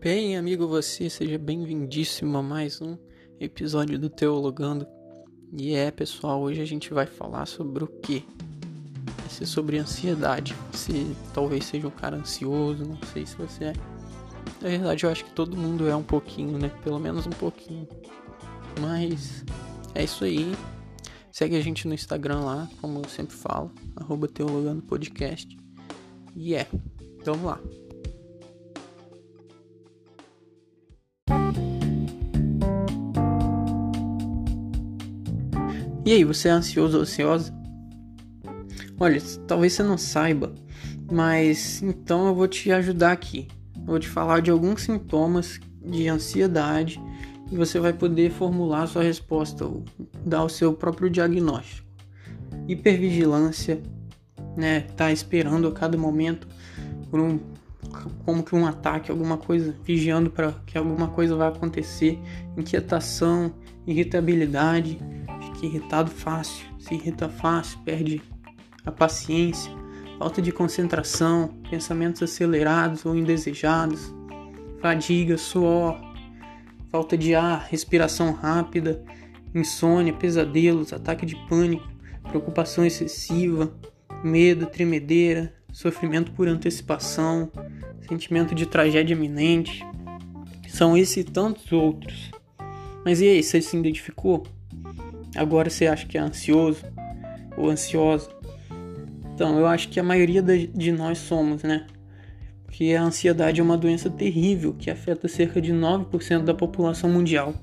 Bem, amigo, você seja bem-vindíssimo a mais um episódio do Teologando. E é, pessoal, hoje a gente vai falar sobre o quê? Vai ser sobre ansiedade. Se talvez seja um cara ansioso, não sei se você é. Na verdade, eu acho que todo mundo é um pouquinho, né? Pelo menos um pouquinho. Mas é isso aí. Segue a gente no Instagram lá, como eu sempre falo, arroba Teologando Podcast. E é, então vamos lá. E aí, você é ansioso ou ansiosa? Olha, talvez você não saiba, mas então eu vou te ajudar aqui. Eu vou te falar de alguns sintomas de ansiedade e você vai poder formular sua resposta ou dar o seu próprio diagnóstico. Hipervigilância, né? Tá esperando a cada momento por um como que um ataque, alguma coisa, vigiando para que alguma coisa vai acontecer, inquietação, irritabilidade, fica irritado fácil, se irrita fácil, perde a paciência, falta de concentração, pensamentos acelerados ou indesejados, fadiga, suor, falta de ar, respiração rápida, insônia, pesadelos, ataque de pânico, preocupação excessiva, medo, tremedeira, sofrimento por antecipação, sentimento de tragédia iminente. São esses e tantos outros. Mas e aí, você se identificou? Agora você acha que é ansioso ou ansiosa? Então, eu acho que a maioria de nós somos, né? Porque a ansiedade é uma doença terrível que afeta cerca de 9% da população mundial.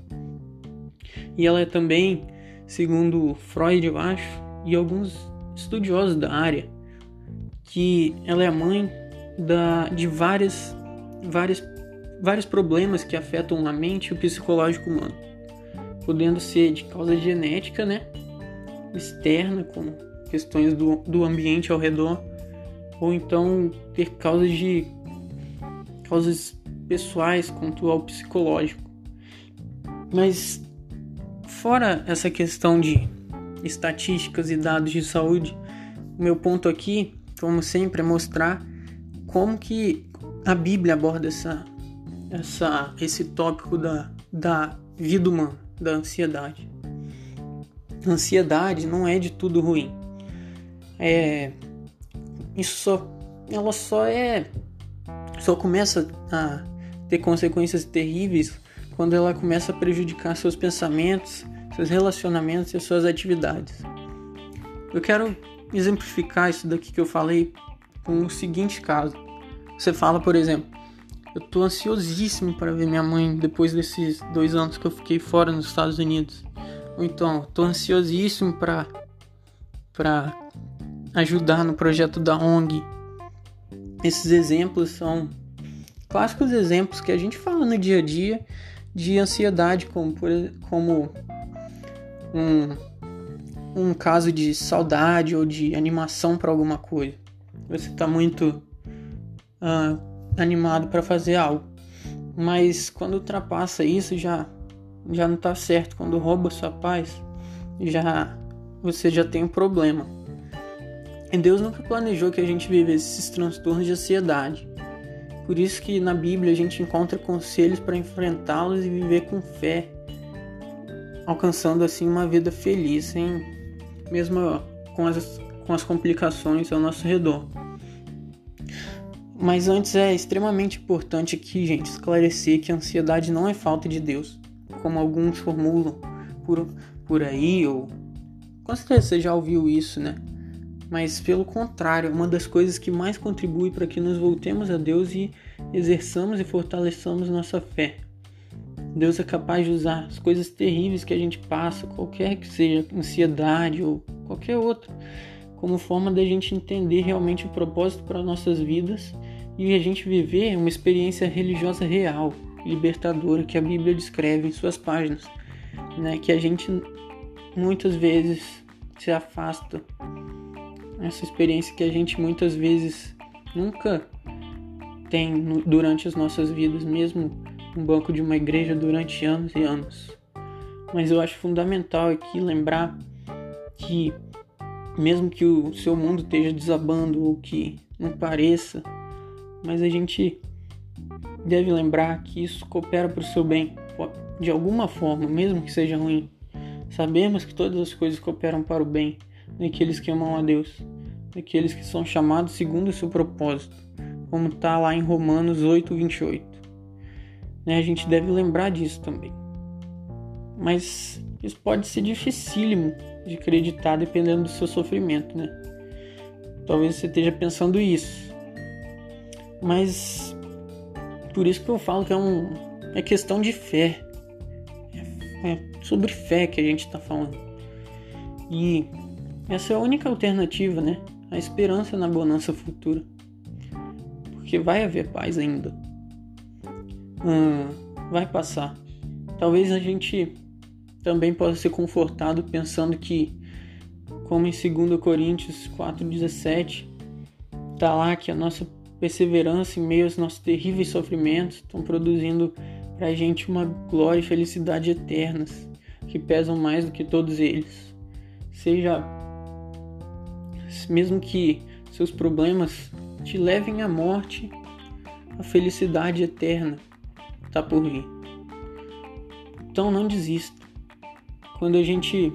E ela é também, segundo Freud, eu acho, e alguns estudiosos da área, que ela é a mãe da, de várias, várias, vários problemas que afetam a mente e o psicológico humano podendo ser de causa genética, né? Externa, com questões do, do ambiente ao redor, ou então ter causas de causas pessoais quanto ao psicológico. Mas fora essa questão de estatísticas e dados de saúde, o meu ponto aqui, como sempre, é mostrar como que a Bíblia aborda essa, essa, esse tópico da, da vida humana da ansiedade. ansiedade não é de tudo ruim. É, isso só, ela só é, só começa a ter consequências terríveis quando ela começa a prejudicar seus pensamentos, seus relacionamentos e suas atividades. Eu quero exemplificar isso daqui que eu falei com o seguinte caso. Você fala, por exemplo, eu tô ansiosíssimo para ver minha mãe depois desses dois anos que eu fiquei fora nos Estados Unidos. Ou então, tô ansiosíssimo para para ajudar no projeto da ONG. Esses exemplos são clássicos exemplos que a gente fala no dia a dia de ansiedade, como, por, como um, um caso de saudade ou de animação para alguma coisa. Você está muito uh, animado para fazer algo. Mas quando ultrapassa isso já já não está certo. Quando rouba sua paz, já você já tem um problema. E Deus nunca planejou que a gente vivesse esses transtornos de ansiedade. Por isso que na Bíblia a gente encontra conselhos para enfrentá-los e viver com fé, alcançando assim uma vida feliz, sem mesmo com as, com as complicações ao nosso redor. Mas antes é extremamente importante aqui, gente, esclarecer que a ansiedade não é falta de Deus, como alguns formulam por, por aí, ou com certeza você já ouviu isso, né? Mas pelo contrário, é uma das coisas que mais contribui para que nos voltemos a Deus e exerçamos e fortaleçamos nossa fé. Deus é capaz de usar as coisas terríveis que a gente passa, qualquer que seja, ansiedade ou qualquer outra, como forma da gente entender realmente o propósito para nossas vidas e a gente viver uma experiência religiosa real, libertadora que a Bíblia descreve em suas páginas, né? Que a gente muitas vezes se afasta. Essa experiência que a gente muitas vezes nunca tem durante as nossas vidas, mesmo no banco de uma igreja durante anos e anos. Mas eu acho fundamental aqui lembrar que mesmo que o seu mundo esteja desabando ou que não pareça, mas a gente deve lembrar que isso coopera para o seu bem, de alguma forma, mesmo que seja ruim. Sabemos que todas as coisas cooperam para o bem daqueles que amam a Deus, daqueles que são chamados segundo o seu propósito, como está lá em Romanos 8, 28. Né? A gente deve lembrar disso também. Mas isso pode ser dificílimo de acreditar dependendo do seu sofrimento, né? Talvez você esteja pensando isso. Mas por isso que eu falo que é, um, é questão de fé. É, é sobre fé que a gente está falando. E essa é a única alternativa, né? A esperança na bonança futura. Porque vai haver paz ainda. Hum, vai passar. Talvez a gente também possa ser confortado pensando que, como em 2 Coríntios 4,17, está lá que a nossa perseverança em meio aos nossos terríveis sofrimentos estão produzindo para a gente uma glória e felicidade eternas que pesam mais do que todos eles. Seja mesmo que seus problemas te levem à morte, a felicidade eterna está por vir. Então não desista. Quando a gente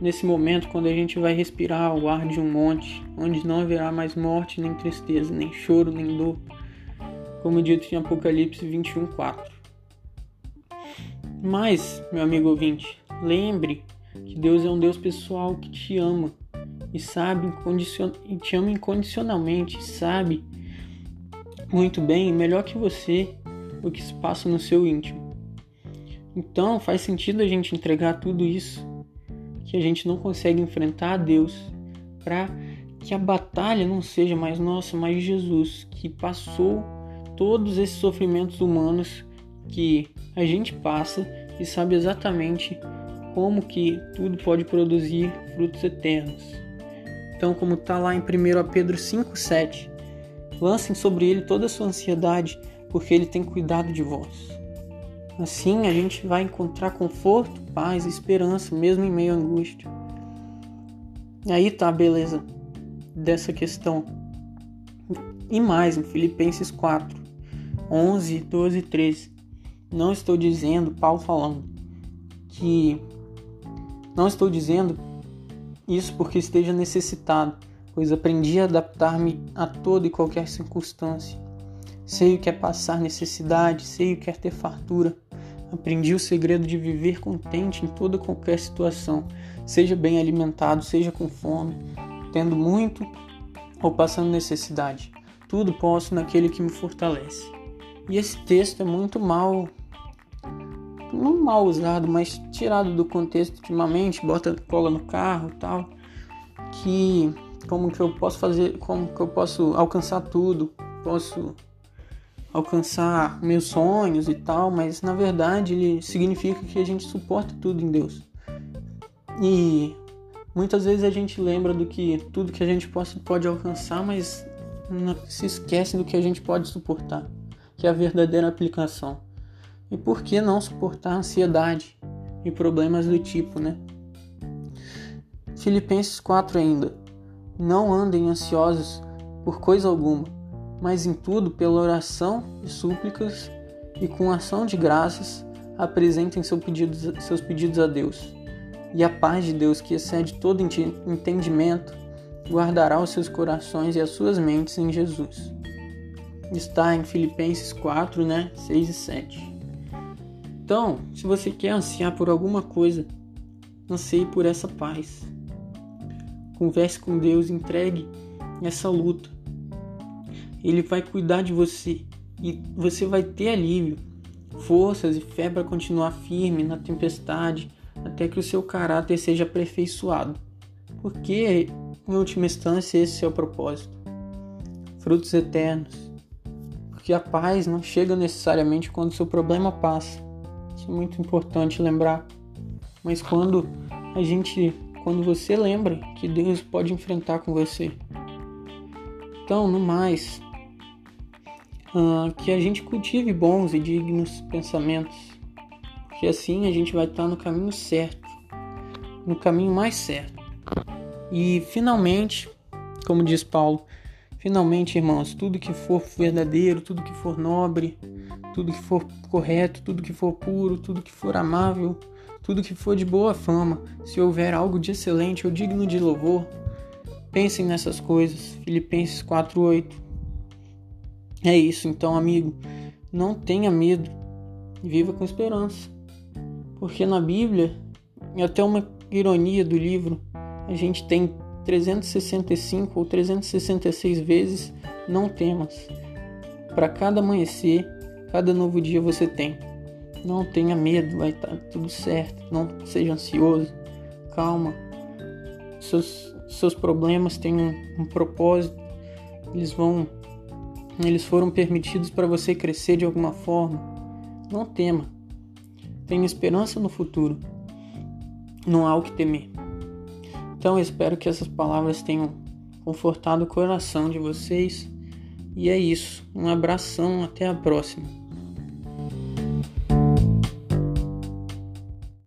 nesse momento, quando a gente vai respirar o ar de um monte, onde não haverá mais morte, nem tristeza, nem choro, nem dor, como dito em Apocalipse 21:4. Mas, meu amigo ouvinte, lembre que Deus é um Deus pessoal que te ama e sabe e te ama incondicionalmente, sabe muito bem, melhor que você, o que se passa no seu íntimo. Então faz sentido a gente entregar tudo isso que a gente não consegue enfrentar a Deus para que a batalha não seja mais nossa, mas Jesus, que passou todos esses sofrimentos humanos que a gente passa e sabe exatamente como que tudo pode produzir frutos eternos. Então, como está lá em 1 Pedro 5,7, lancem sobre ele toda a sua ansiedade, porque ele tem cuidado de vós. Assim a gente vai encontrar conforto, paz e esperança, mesmo em meio à angústia. Aí tá a beleza dessa questão. E mais, em Filipenses 4, 11, 12 e 13. Não estou dizendo, Paulo falando, que. Não estou dizendo isso porque esteja necessitado, pois aprendi a adaptar-me a toda e qualquer circunstância. Sei o que é passar necessidade, sei o que é ter fartura. Aprendi o segredo de viver contente em toda qualquer situação, seja bem alimentado, seja com fome, tendo muito ou passando necessidade. Tudo posso naquele que me fortalece. E esse texto é muito mal não mal usado, mas tirado do contexto ultimamente, bota cola no carro tal, que como que eu posso fazer, como que eu posso alcançar tudo, posso alcançar meus sonhos e tal, mas na verdade ele significa que a gente suporta tudo em Deus. E muitas vezes a gente lembra do que tudo que a gente possa, pode alcançar, mas se esquece do que a gente pode suportar, que é a verdadeira aplicação. E por que não suportar ansiedade e problemas do tipo, né? Filipenses 4 ainda. Não andem ansiosos por coisa alguma, mas em tudo, pela oração e súplicas e com ação de graças, apresentem seus pedidos, seus pedidos a Deus. E a paz de Deus, que excede todo entendimento, guardará os seus corações e as suas mentes em Jesus. Está em Filipenses 4, né? 6 e 7. Então, se você quer ansiar por alguma coisa, anseie por essa paz. Converse com Deus, entregue essa luta. Ele vai cuidar de você e você vai ter alívio, forças e fé para continuar firme na tempestade até que o seu caráter seja aperfeiçoado. Porque, em última instância, esse é o propósito. Frutos eternos. Porque a paz não chega necessariamente quando seu problema passa isso é muito importante lembrar. Mas quando a gente, quando você lembra que Deus pode enfrentar com você. Então, no mais, uh, que a gente cultive bons e dignos pensamentos, porque assim a gente vai estar no caminho certo, no caminho mais certo. E finalmente, como diz Paulo, Finalmente, irmãos, tudo que for verdadeiro, tudo que for nobre, tudo que for correto, tudo que for puro, tudo que for amável, tudo que for de boa fama, se houver algo de excelente ou digno de louvor, pensem nessas coisas. Filipenses 4:8. É isso, então, amigo, não tenha medo, viva com esperança. Porque na Bíblia, e até uma ironia do livro, a gente tem 365 ou 366 vezes não temas. Para cada amanhecer, cada novo dia você tem. Não tenha medo, vai estar tá tudo certo. Não seja ansioso. Calma. Seus, seus problemas têm um, um propósito. Eles vão eles foram permitidos para você crescer de alguma forma. Não tema. Tenha esperança no futuro. Não há o que temer. Então espero que essas palavras tenham confortado o coração de vocês. E é isso. Um abração, até a próxima.